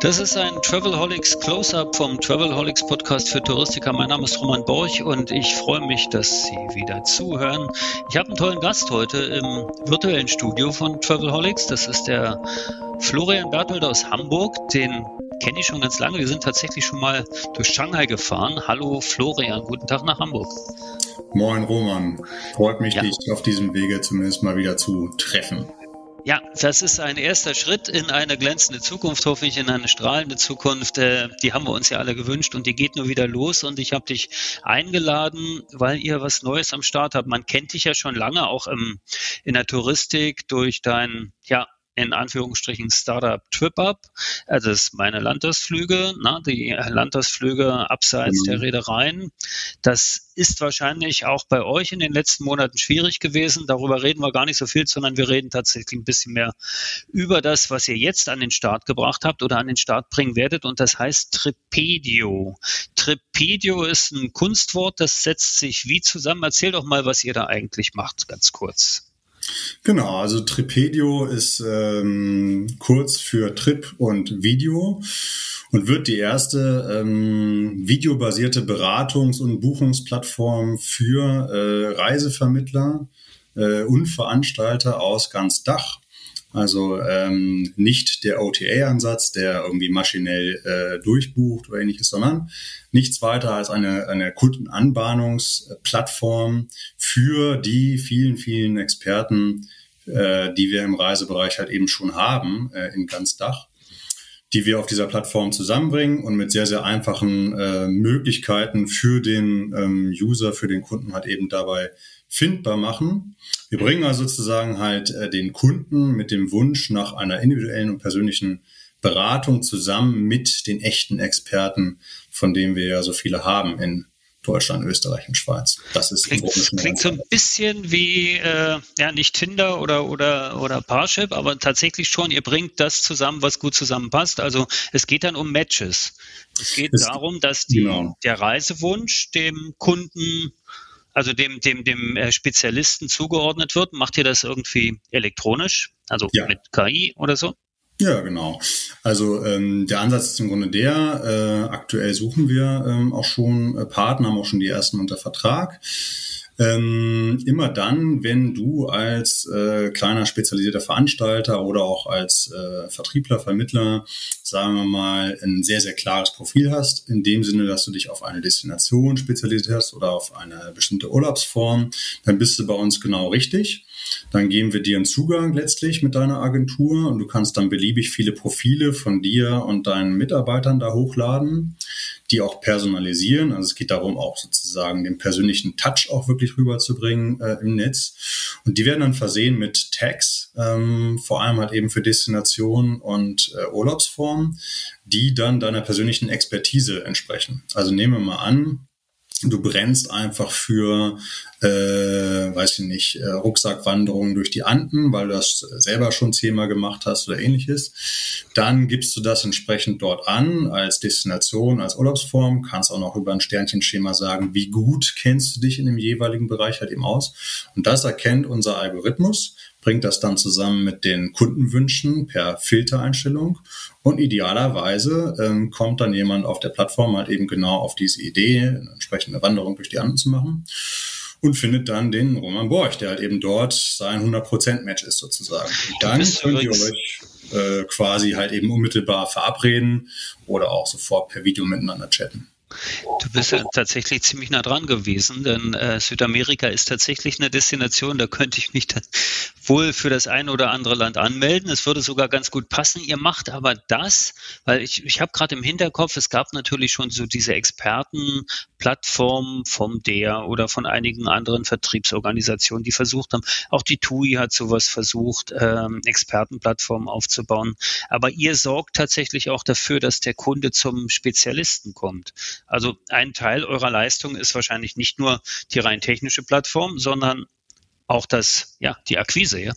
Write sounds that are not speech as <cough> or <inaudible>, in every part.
Das ist ein Travelholics Close-Up vom Travelholics Podcast für Touristiker. Mein Name ist Roman Borch und ich freue mich, dass Sie wieder zuhören. Ich habe einen tollen Gast heute im virtuellen Studio von Travelholics. Das ist der Florian Berthold aus Hamburg. Den kenne ich schon ganz lange. Wir sind tatsächlich schon mal durch Shanghai gefahren. Hallo Florian, guten Tag nach Hamburg. Moin Roman, freut mich, ja. dich auf diesem Wege zumindest mal wieder zu treffen. Ja, das ist ein erster Schritt in eine glänzende Zukunft, hoffe ich, in eine strahlende Zukunft. Äh, die haben wir uns ja alle gewünscht und die geht nur wieder los. Und ich habe dich eingeladen, weil ihr was Neues am Start habt. Man kennt dich ja schon lange, auch im, in der Touristik durch dein ja, in Anführungsstrichen Startup TripUp. Also das ist meine Landausflüge, ne, die Landausflüge abseits mhm. der Reedereien. Das ist wahrscheinlich auch bei euch in den letzten Monaten schwierig gewesen. Darüber reden wir gar nicht so viel, sondern wir reden tatsächlich ein bisschen mehr über das, was ihr jetzt an den Start gebracht habt oder an den Start bringen werdet. Und das heißt Tripedio. Tripedio ist ein Kunstwort, das setzt sich wie zusammen. Erzähl doch mal, was ihr da eigentlich macht, ganz kurz. Genau, also Tripedio ist ähm, kurz für Trip und Video und wird die erste ähm, videobasierte Beratungs- und Buchungsplattform für äh, Reisevermittler äh, und Veranstalter aus ganz Dach also ähm, nicht der OTA-Ansatz, der irgendwie maschinell äh, durchbucht oder ähnliches, sondern nichts weiter als eine, eine Kundenanbahnungsplattform für die vielen, vielen Experten, äh, die wir im Reisebereich halt eben schon haben, äh, in ganz Dach die wir auf dieser Plattform zusammenbringen und mit sehr, sehr einfachen äh, Möglichkeiten für den ähm, User, für den Kunden halt eben dabei findbar machen. Wir bringen also sozusagen halt äh, den Kunden mit dem Wunsch nach einer individuellen und persönlichen Beratung zusammen mit den echten Experten, von denen wir ja so viele haben in Deutschland, Österreich und Schweiz. Das ist klingt, klingt so ein bisschen wie äh, ja nicht Tinder oder oder oder Parship, aber tatsächlich schon. Ihr bringt das zusammen, was gut zusammenpasst. Also es geht dann um Matches. Es geht es, darum, dass die, genau. der Reisewunsch dem Kunden also dem, dem, dem äh, Spezialisten zugeordnet wird. Macht ihr das irgendwie elektronisch, also ja. mit KI oder so? Ja, genau. Also ähm, der Ansatz ist im Grunde der, äh, aktuell suchen wir ähm, auch schon äh, Partner, haben auch schon die ersten unter Vertrag. Ähm, immer dann, wenn du als äh, kleiner spezialisierter Veranstalter oder auch als äh, Vertriebler, Vermittler, sagen wir mal, ein sehr, sehr klares Profil hast, in dem Sinne, dass du dich auf eine Destination spezialisiert hast oder auf eine bestimmte Urlaubsform, dann bist du bei uns genau richtig. Dann geben wir dir einen Zugang letztlich mit deiner Agentur und du kannst dann beliebig viele Profile von dir und deinen Mitarbeitern da hochladen, die auch personalisieren. Also es geht darum, auch sozusagen den persönlichen Touch auch wirklich rüberzubringen äh, im Netz. Und die werden dann versehen mit Tags, ähm, vor allem halt eben für Destinationen und äh, Urlaubsformen, die dann deiner persönlichen Expertise entsprechen. Also nehmen wir mal an, du brennst einfach für, äh, weiß ich nicht, äh, Rucksackwanderungen durch die Anden, weil du das selber schon zehnmal gemacht hast oder ähnliches. Dann gibst du das entsprechend dort an als Destination, als Urlaubsform, kannst auch noch über ein Sternchenschema sagen, wie gut kennst du dich in dem jeweiligen Bereich halt eben aus. Und das erkennt unser Algorithmus bringt das dann zusammen mit den Kundenwünschen per Filtereinstellung und idealerweise ähm, kommt dann jemand auf der Plattform halt eben genau auf diese Idee, eine entsprechende Wanderung durch die Anden zu machen und findet dann den Roman Borch, der halt eben dort sein 100%-Match ist sozusagen. Und dann könnt ihr euch äh, quasi halt eben unmittelbar verabreden oder auch sofort per Video miteinander chatten. Du bist ja tatsächlich ziemlich nah dran gewesen, denn äh, Südamerika ist tatsächlich eine Destination, da könnte ich mich dann <laughs> wohl für das eine oder andere Land anmelden. Es würde sogar ganz gut passen. Ihr macht aber das, weil ich, ich habe gerade im Hinterkopf, es gab natürlich schon so diese Expertenplattformen vom DER oder von einigen anderen Vertriebsorganisationen, die versucht haben, auch die TUI hat sowas versucht, ähm, Expertenplattformen aufzubauen. Aber ihr sorgt tatsächlich auch dafür, dass der Kunde zum Spezialisten kommt. Also ein Teil eurer Leistung ist wahrscheinlich nicht nur die rein technische Plattform, sondern auch das, ja, die Akquise, ja.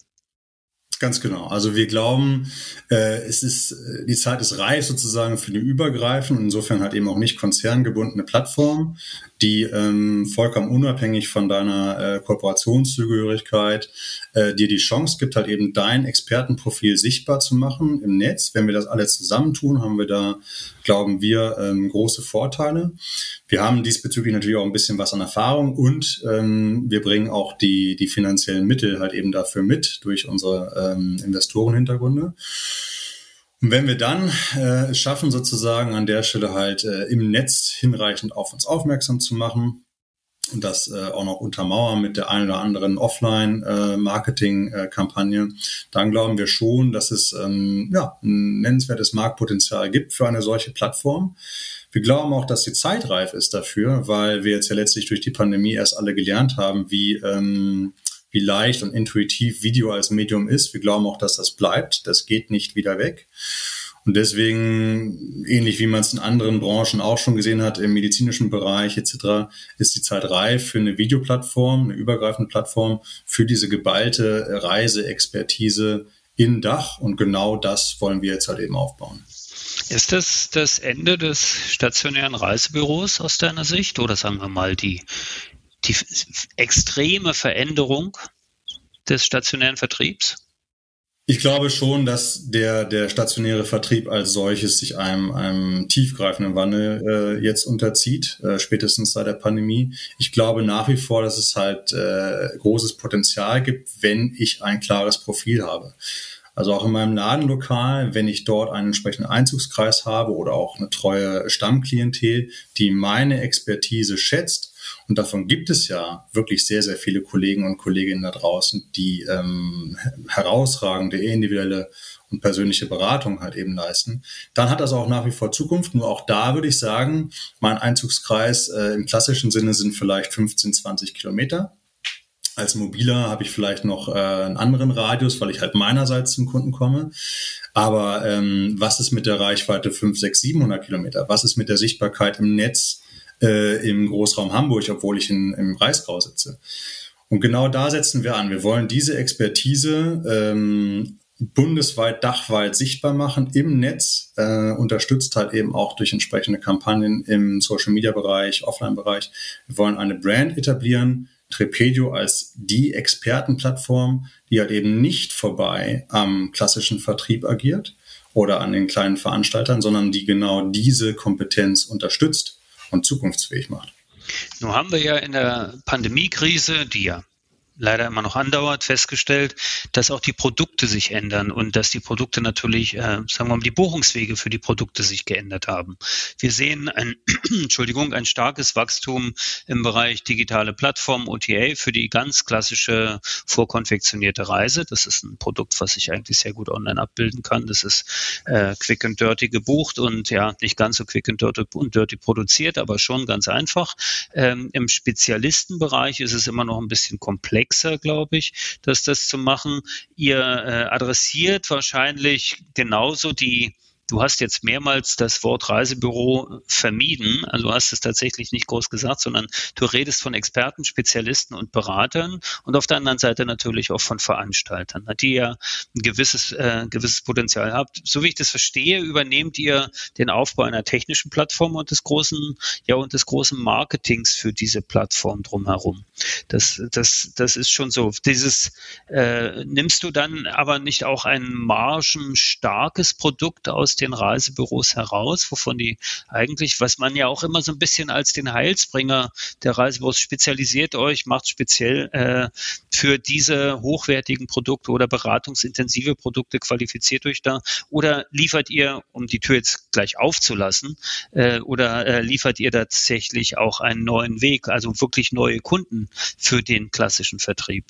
Ganz genau. Also wir glauben, äh, es ist äh, die Zeit ist reif sozusagen für eine übergreifende und insofern halt eben auch nicht konzerngebundene Plattform, die ähm, vollkommen unabhängig von deiner äh, Kooperationszugehörigkeit äh, dir die Chance gibt, halt eben dein Expertenprofil sichtbar zu machen im Netz. Wenn wir das alle zusammentun, haben wir da, glauben wir, ähm, große Vorteile. Wir haben diesbezüglich natürlich auch ein bisschen was an Erfahrung und ähm, wir bringen auch die, die finanziellen Mittel halt eben dafür mit durch unsere ähm, Investorenhintergründe. Und wenn wir dann äh, es schaffen, sozusagen an der Stelle halt äh, im Netz hinreichend auf uns aufmerksam zu machen und das äh, auch noch untermauern mit der einen oder anderen Offline-Marketing-Kampagne, äh, dann glauben wir schon, dass es ähm, ja, ein nennenswertes Marktpotenzial gibt für eine solche Plattform. Wir glauben auch, dass die Zeit reif ist dafür, weil wir jetzt ja letztlich durch die Pandemie erst alle gelernt haben, wie ähm, wie leicht und intuitiv Video als Medium ist. Wir glauben auch, dass das bleibt. Das geht nicht wieder weg. Und deswegen, ähnlich wie man es in anderen Branchen auch schon gesehen hat, im medizinischen Bereich etc., ist die Zeit reif für eine Videoplattform, eine übergreifende Plattform für diese geballte Reiseexpertise in Dach. Und genau das wollen wir jetzt halt eben aufbauen. Ist das das Ende des stationären Reisebüros aus deiner Sicht oder sagen wir mal die, die extreme Veränderung des stationären Vertriebs? Ich glaube schon, dass der, der stationäre Vertrieb als solches sich einem, einem tiefgreifenden Wandel äh, jetzt unterzieht, äh, spätestens seit der Pandemie. Ich glaube nach wie vor, dass es halt äh, großes Potenzial gibt, wenn ich ein klares Profil habe. Also auch in meinem Ladenlokal, wenn ich dort einen entsprechenden Einzugskreis habe oder auch eine treue Stammklientel, die meine Expertise schätzt, und davon gibt es ja wirklich sehr, sehr viele Kollegen und Kolleginnen da draußen, die ähm, herausragende individuelle und persönliche Beratung halt eben leisten, dann hat das auch nach wie vor Zukunft. Nur auch da würde ich sagen, mein Einzugskreis äh, im klassischen Sinne sind vielleicht 15, 20 Kilometer. Als Mobiler habe ich vielleicht noch äh, einen anderen Radius, weil ich halt meinerseits zum Kunden komme. Aber ähm, was ist mit der Reichweite 5, 6, 700 Kilometer? Was ist mit der Sichtbarkeit im Netz? Äh, im Großraum Hamburg, obwohl ich in, im Breisgau sitze. Und genau da setzen wir an. Wir wollen diese Expertise ähm, bundesweit, dachweit sichtbar machen im Netz, äh, unterstützt halt eben auch durch entsprechende Kampagnen im Social-Media-Bereich, Offline-Bereich. Wir wollen eine Brand etablieren, Trepedio als die Expertenplattform, die halt eben nicht vorbei am klassischen Vertrieb agiert oder an den kleinen Veranstaltern, sondern die genau diese Kompetenz unterstützt und zukunftsfähig macht. Nun haben wir ja in der Pandemiekrise, die ja leider immer noch andauert, festgestellt, dass auch die Produkte sich ändern und dass die Produkte natürlich, äh, sagen wir mal, die Buchungswege für die Produkte sich geändert haben. Wir sehen ein, <clears throat> Entschuldigung, ein starkes Wachstum im Bereich digitale Plattform OTA für die ganz klassische vorkonfektionierte Reise. Das ist ein Produkt, was sich eigentlich sehr gut online abbilden kann. Das ist äh, quick and dirty gebucht und ja, nicht ganz so quick and dirty, und dirty produziert, aber schon ganz einfach. Ähm, Im Spezialistenbereich ist es immer noch ein bisschen komplex komplexer, glaube ich, dass das zu machen. Ihr äh, adressiert wahrscheinlich genauso die Du hast jetzt mehrmals das Wort Reisebüro vermieden. Also du hast es tatsächlich nicht groß gesagt, sondern du redest von Experten, Spezialisten und Beratern und auf der anderen Seite natürlich auch von Veranstaltern, die ja ein gewisses, äh, gewisses Potenzial habt. So wie ich das verstehe, übernehmt ihr den Aufbau einer technischen Plattform und des großen, ja, und des großen Marketings für diese Plattform drumherum. Das, das, das ist schon so. Dieses, äh, nimmst du dann aber nicht auch ein margenstarkes Produkt aus den Reisebüros heraus, wovon die eigentlich, was man ja auch immer so ein bisschen als den Heilsbringer der Reisebüros spezialisiert euch, macht speziell äh, für diese hochwertigen Produkte oder beratungsintensive Produkte, qualifiziert euch da oder liefert ihr, um die Tür jetzt gleich aufzulassen, äh, oder äh, liefert ihr tatsächlich auch einen neuen Weg, also wirklich neue Kunden für den klassischen Vertrieb?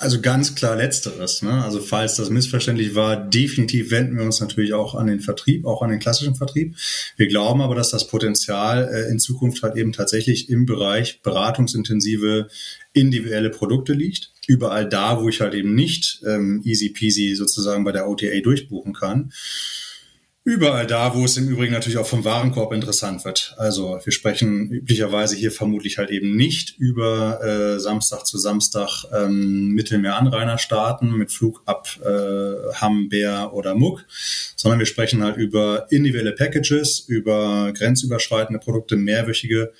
Also ganz klar letzteres. Ne? Also falls das missverständlich war, definitiv wenden wir uns natürlich auch an den Vertrieb, auch an den klassischen Vertrieb. Wir glauben aber, dass das Potenzial äh, in Zukunft halt eben tatsächlich im Bereich beratungsintensive individuelle Produkte liegt. Überall da, wo ich halt eben nicht ähm, easy peasy sozusagen bei der OTA durchbuchen kann. Überall da, wo es im Übrigen natürlich auch vom Warenkorb interessant wird. Also wir sprechen üblicherweise hier vermutlich halt eben nicht über äh, Samstag zu Samstag ähm, Mittelmeeranrainerstaaten mit Flug ab äh, Hamm, Bär oder Muck, sondern wir sprechen halt über individuelle Packages, über grenzüberschreitende Produkte, mehrwöchige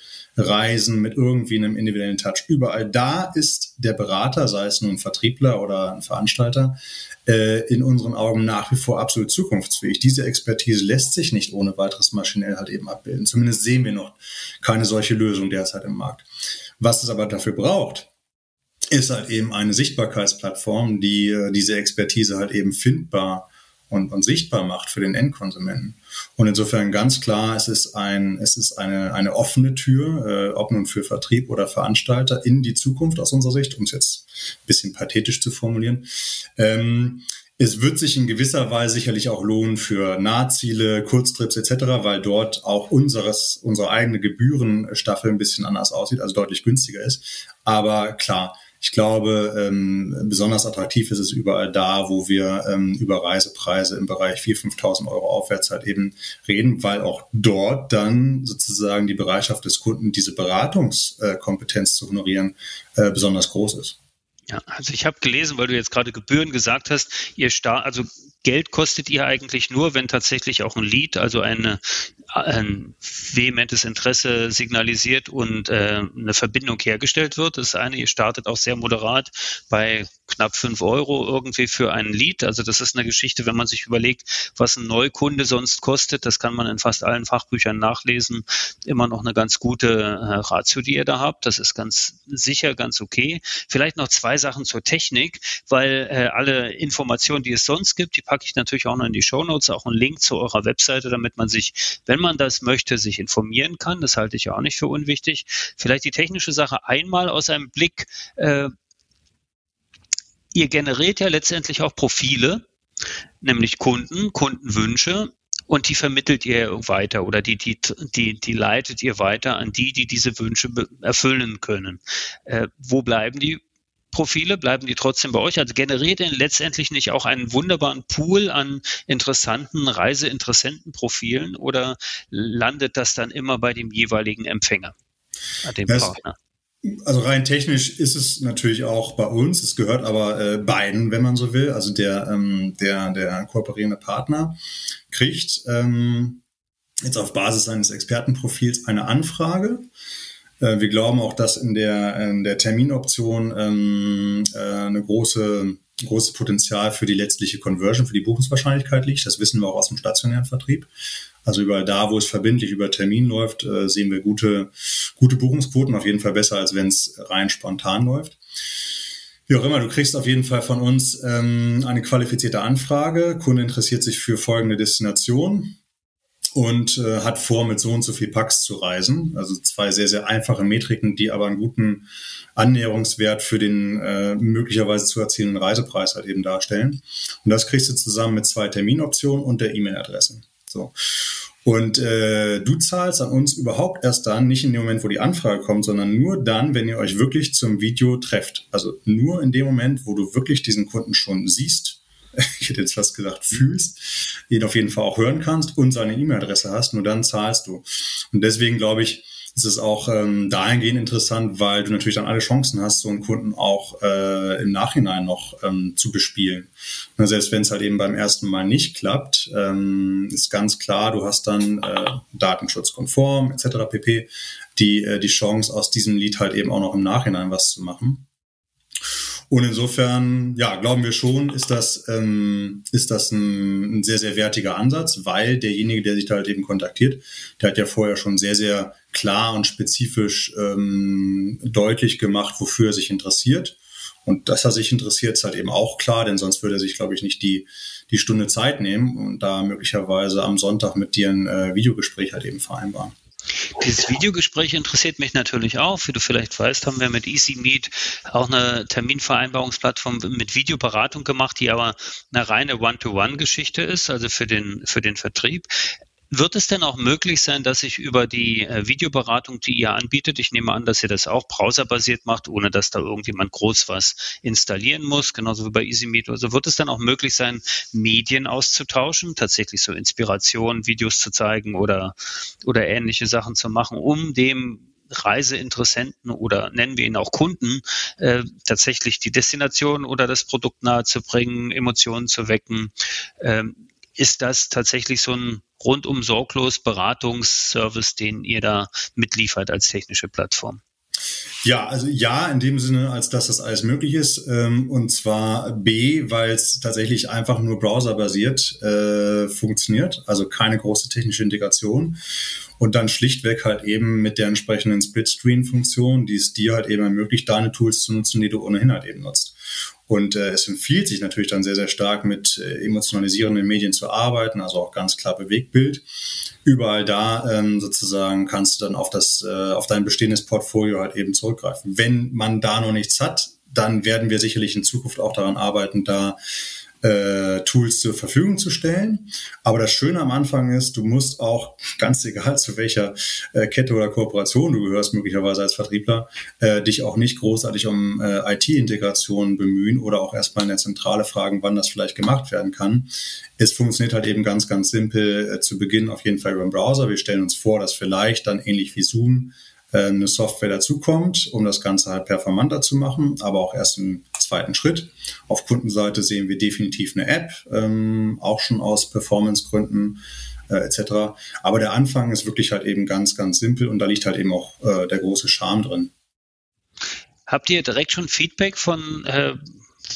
Reisen mit irgendwie einem individuellen Touch. Überall da ist der Berater, sei es nun ein Vertriebler oder ein Veranstalter, äh, in unseren Augen nach wie vor absolut zukunftsfähig. Diese Expertise lässt sich nicht ohne weiteres maschinell halt eben abbilden. Zumindest sehen wir noch keine solche Lösung derzeit im Markt. Was es aber dafür braucht, ist halt eben eine Sichtbarkeitsplattform, die äh, diese Expertise halt eben findbar und, und sichtbar macht für den Endkonsumenten. Und insofern ganz klar, es ist ein, es ist eine, eine offene Tür, äh, ob nun für Vertrieb oder Veranstalter in die Zukunft aus unserer Sicht, um es jetzt ein bisschen pathetisch zu formulieren. Ähm, es wird sich in gewisser Weise sicherlich auch lohnen für Nahziele, Kurztrips etc., weil dort auch unseres, unsere eigene Gebührenstaffel ein bisschen anders aussieht, also deutlich günstiger ist. Aber klar, ich glaube, ähm, besonders attraktiv ist es überall da, wo wir ähm, über Reisepreise im Bereich 4.000, 5.000 Euro aufwärts halt eben reden, weil auch dort dann sozusagen die Bereitschaft des Kunden, diese Beratungskompetenz zu honorieren, äh, besonders groß ist. Ja, also ich habe gelesen, weil du jetzt gerade Gebühren gesagt hast, ihr Star also Geld kostet ihr eigentlich nur, wenn tatsächlich auch ein Lead, also eine ein vehementes Interesse signalisiert und äh, eine Verbindung hergestellt wird. Das eine, ihr startet auch sehr moderat bei knapp fünf Euro irgendwie für ein Lied. Also das ist eine Geschichte, wenn man sich überlegt, was ein Neukunde sonst kostet, das kann man in fast allen Fachbüchern nachlesen, immer noch eine ganz gute äh, Ratio, die ihr da habt. Das ist ganz sicher, ganz okay. Vielleicht noch zwei Sachen zur Technik, weil äh, alle Informationen, die es sonst gibt, die packe ich natürlich auch noch in die Show Notes, auch einen Link zu eurer Webseite, damit man sich, wenn man das möchte, sich informieren kann. Das halte ich auch nicht für unwichtig. Vielleicht die technische Sache einmal aus einem Blick. Äh, ihr generiert ja letztendlich auch Profile, nämlich Kunden, Kundenwünsche und die vermittelt ihr weiter oder die, die, die, die leitet ihr weiter an die, die diese Wünsche erfüllen können. Äh, wo bleiben die Profile, bleiben die trotzdem bei euch? Also generiert ihr letztendlich nicht auch einen wunderbaren Pool an interessanten Reiseinteressentenprofilen oder landet das dann immer bei dem jeweiligen Empfänger, dem das, Partner? Also rein technisch ist es natürlich auch bei uns. Es gehört aber äh, beiden, wenn man so will. Also der, ähm, der, der kooperierende Partner kriegt ähm, jetzt auf Basis seines Expertenprofils eine Anfrage wir glauben auch, dass in der, in der Terminoption ähm, äh, eine große großes Potenzial für die letztliche Conversion, für die Buchungswahrscheinlichkeit liegt. Das wissen wir auch aus dem stationären Vertrieb. Also überall da, wo es verbindlich über Termin läuft, äh, sehen wir gute, gute Buchungsquoten, auf jeden Fall besser, als wenn es rein spontan läuft. Wie auch immer, du kriegst auf jeden Fall von uns ähm, eine qualifizierte Anfrage. Kunde interessiert sich für folgende Destination und äh, hat vor, mit so und so viel Packs zu reisen. Also zwei sehr, sehr einfache Metriken, die aber einen guten Annäherungswert für den äh, möglicherweise zu erzielenden Reisepreis halt eben darstellen. Und das kriegst du zusammen mit zwei Terminoptionen und der E-Mail-Adresse. So. Und äh, du zahlst an uns überhaupt erst dann, nicht in dem Moment, wo die Anfrage kommt, sondern nur dann, wenn ihr euch wirklich zum Video trefft. Also nur in dem Moment, wo du wirklich diesen Kunden schon siehst <laughs> ich hätte jetzt fast gesagt, fühlst, ihn auf jeden Fall auch hören kannst und seine E-Mail-Adresse hast, nur dann zahlst du. Und deswegen glaube ich, ist es auch ähm, dahingehend interessant, weil du natürlich dann alle Chancen hast, so einen Kunden auch äh, im Nachhinein noch ähm, zu bespielen. Na, selbst wenn es halt eben beim ersten Mal nicht klappt, ähm, ist ganz klar, du hast dann äh, datenschutzkonform etc. pp. die äh, die Chance aus diesem Lied halt eben auch noch im Nachhinein was zu machen. Und insofern, ja, glauben wir schon, ist das, ähm, ist das ein, ein sehr, sehr wertiger Ansatz, weil derjenige, der sich da halt eben kontaktiert, der hat ja vorher schon sehr, sehr klar und spezifisch ähm, deutlich gemacht, wofür er sich interessiert. Und dass er sich interessiert, ist halt eben auch klar, denn sonst würde er sich, glaube ich, nicht die, die Stunde Zeit nehmen und da möglicherweise am Sonntag mit dir ein äh, Videogespräch halt eben vereinbaren. Dieses Videogespräch interessiert mich natürlich auch. Wie du vielleicht weißt, haben wir mit EasyMeet auch eine Terminvereinbarungsplattform mit Videoberatung gemacht, die aber eine reine One-to-One-Geschichte ist, also für den, für den Vertrieb. Wird es denn auch möglich sein, dass ich über die äh, Videoberatung, die ihr anbietet, ich nehme an, dass ihr das auch browserbasiert macht, ohne dass da irgendjemand groß was installieren muss, genauso wie bei EasyMeet. Also wird es dann auch möglich sein, Medien auszutauschen, tatsächlich so Inspiration, Videos zu zeigen oder, oder ähnliche Sachen zu machen, um dem Reiseinteressenten oder nennen wir ihn auch Kunden, äh, tatsächlich die Destination oder das Produkt nahezubringen, Emotionen zu wecken. Ähm, ist das tatsächlich so ein rundum sorglos Beratungsservice, den ihr da mitliefert als technische Plattform? Ja, also ja, in dem Sinne, als dass das alles möglich ist. Ähm, und zwar B, weil es tatsächlich einfach nur browserbasiert äh, funktioniert, also keine große technische Integration. Und dann schlichtweg halt eben mit der entsprechenden Split-Screen-Funktion, die es dir halt eben ermöglicht, deine Tools zu nutzen, die du ohnehin halt eben nutzt. Und äh, es empfiehlt sich natürlich dann sehr, sehr stark mit äh, emotionalisierenden Medien zu arbeiten, also auch ganz klar Bewegtbild. Überall da ähm, sozusagen kannst du dann auf das, äh, auf dein bestehendes Portfolio halt eben zurückgreifen. Wenn man da noch nichts hat, dann werden wir sicherlich in Zukunft auch daran arbeiten, da äh, Tools zur Verfügung zu stellen. Aber das Schöne am Anfang ist, du musst auch, <laughs> ganz egal zu welcher äh, Kette oder Kooperation du gehörst, möglicherweise als Vertriebler, äh, dich auch nicht großartig um äh, IT-Integration bemühen oder auch erstmal in der Zentrale fragen, wann das vielleicht gemacht werden kann. Es funktioniert halt eben ganz, ganz simpel äh, zu Beginn auf jeden Fall über den Browser. Wir stellen uns vor, dass vielleicht dann ähnlich wie Zoom eine Software dazukommt, um das Ganze halt performanter zu machen, aber auch erst im zweiten Schritt. Auf Kundenseite sehen wir definitiv eine App, ähm, auch schon aus Performancegründen äh, etc. Aber der Anfang ist wirklich halt eben ganz, ganz simpel und da liegt halt eben auch äh, der große Charme drin. Habt ihr direkt schon Feedback von äh,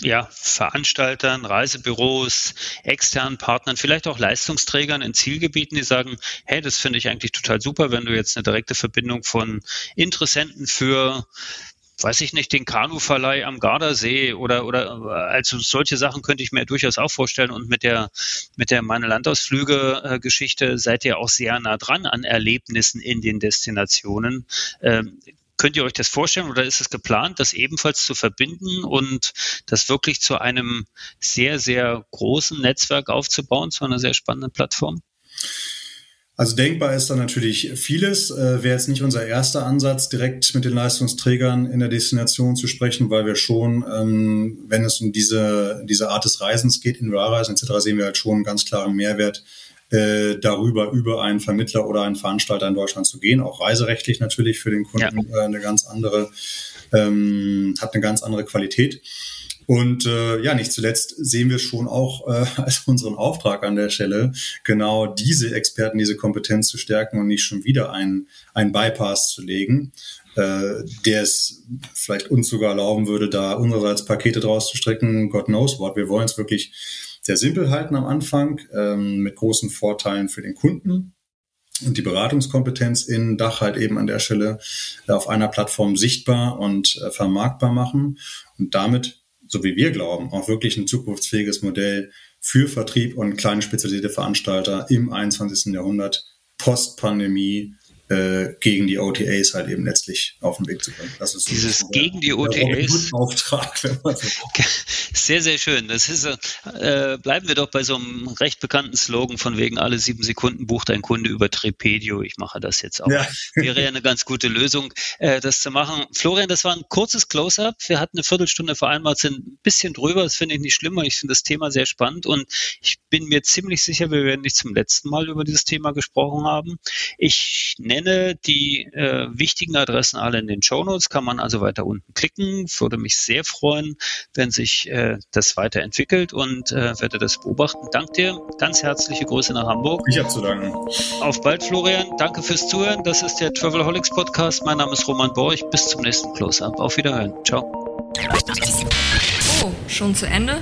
ja, Veranstaltern, Reisebüros, externen Partnern, vielleicht auch Leistungsträgern in Zielgebieten, die sagen, hey, das finde ich eigentlich total super, wenn du jetzt eine direkte Verbindung von Interessenten für weiß ich nicht, den Kanuverleih am Gardasee oder, oder also solche Sachen könnte ich mir durchaus auch vorstellen. Und mit der, mit der meine Landausflüge-Geschichte seid ihr auch sehr nah dran an Erlebnissen in den Destinationen. Ähm, Könnt ihr euch das vorstellen oder ist es geplant, das ebenfalls zu verbinden und das wirklich zu einem sehr, sehr großen Netzwerk aufzubauen, zu einer sehr spannenden Plattform? Also denkbar ist da natürlich vieles. Äh, Wäre jetzt nicht unser erster Ansatz, direkt mit den Leistungsträgern in der Destination zu sprechen, weil wir schon, ähm, wenn es um diese, diese Art des Reisens geht, in Reisen etc., sehen wir halt schon einen ganz klaren Mehrwert äh, darüber, über einen Vermittler oder einen Veranstalter in Deutschland zu gehen. Auch reiserechtlich natürlich für den Kunden ja. äh, eine ganz andere, ähm, hat eine ganz andere Qualität. Und äh, ja, nicht zuletzt sehen wir schon auch äh, <laughs> als unseren Auftrag an der Stelle, genau diese Experten, diese Kompetenz zu stärken und nicht schon wieder einen, einen Bypass zu legen, äh, der es vielleicht uns sogar erlauben würde, da unsererseits Pakete draus zu strecken. God knows what. Wir wollen es wirklich sehr simpel halten am Anfang, ähm, mit großen Vorteilen für den Kunden und die Beratungskompetenz in Dach halt eben an der Stelle äh, auf einer Plattform sichtbar und äh, vermarktbar machen und damit so wie wir glauben, auch wirklich ein zukunftsfähiges Modell für Vertrieb und kleine spezialisierte Veranstalter im 21. Jahrhundert, Post-Pandemie, äh, gegen die OTAs halt eben letztlich auf den Weg zu bringen. Das ist dieses so gegen die OTAs Auftrag. <laughs> Sehr sehr schön. Das ist äh, bleiben wir doch bei so einem recht bekannten Slogan von wegen alle sieben Sekunden bucht ein Kunde über Trepedio. Ich mache das jetzt auch. Ja. Wäre ja eine ganz gute Lösung, äh, das zu machen. Florian, das war ein kurzes Close-up. Wir hatten eine Viertelstunde vereinbart, sind ein bisschen drüber. Das finde ich nicht schlimmer. Ich finde das Thema sehr spannend und ich bin mir ziemlich sicher, wir werden nicht zum letzten Mal über dieses Thema gesprochen haben. Ich nenne nenne die äh, wichtigen Adressen alle in den Show Notes, kann man also weiter unten klicken. Würde mich sehr freuen, wenn sich äh, das weiterentwickelt und äh, werde das beobachten. Dank dir, ganz herzliche Grüße nach Hamburg. Ich habe zu danken. Auf bald, Florian. Danke fürs Zuhören. Das ist der Travelholics Podcast. Mein Name ist Roman Borch. Bis zum nächsten Close-Up. Auf Wiederhören. Ciao. Oh, schon zu Ende?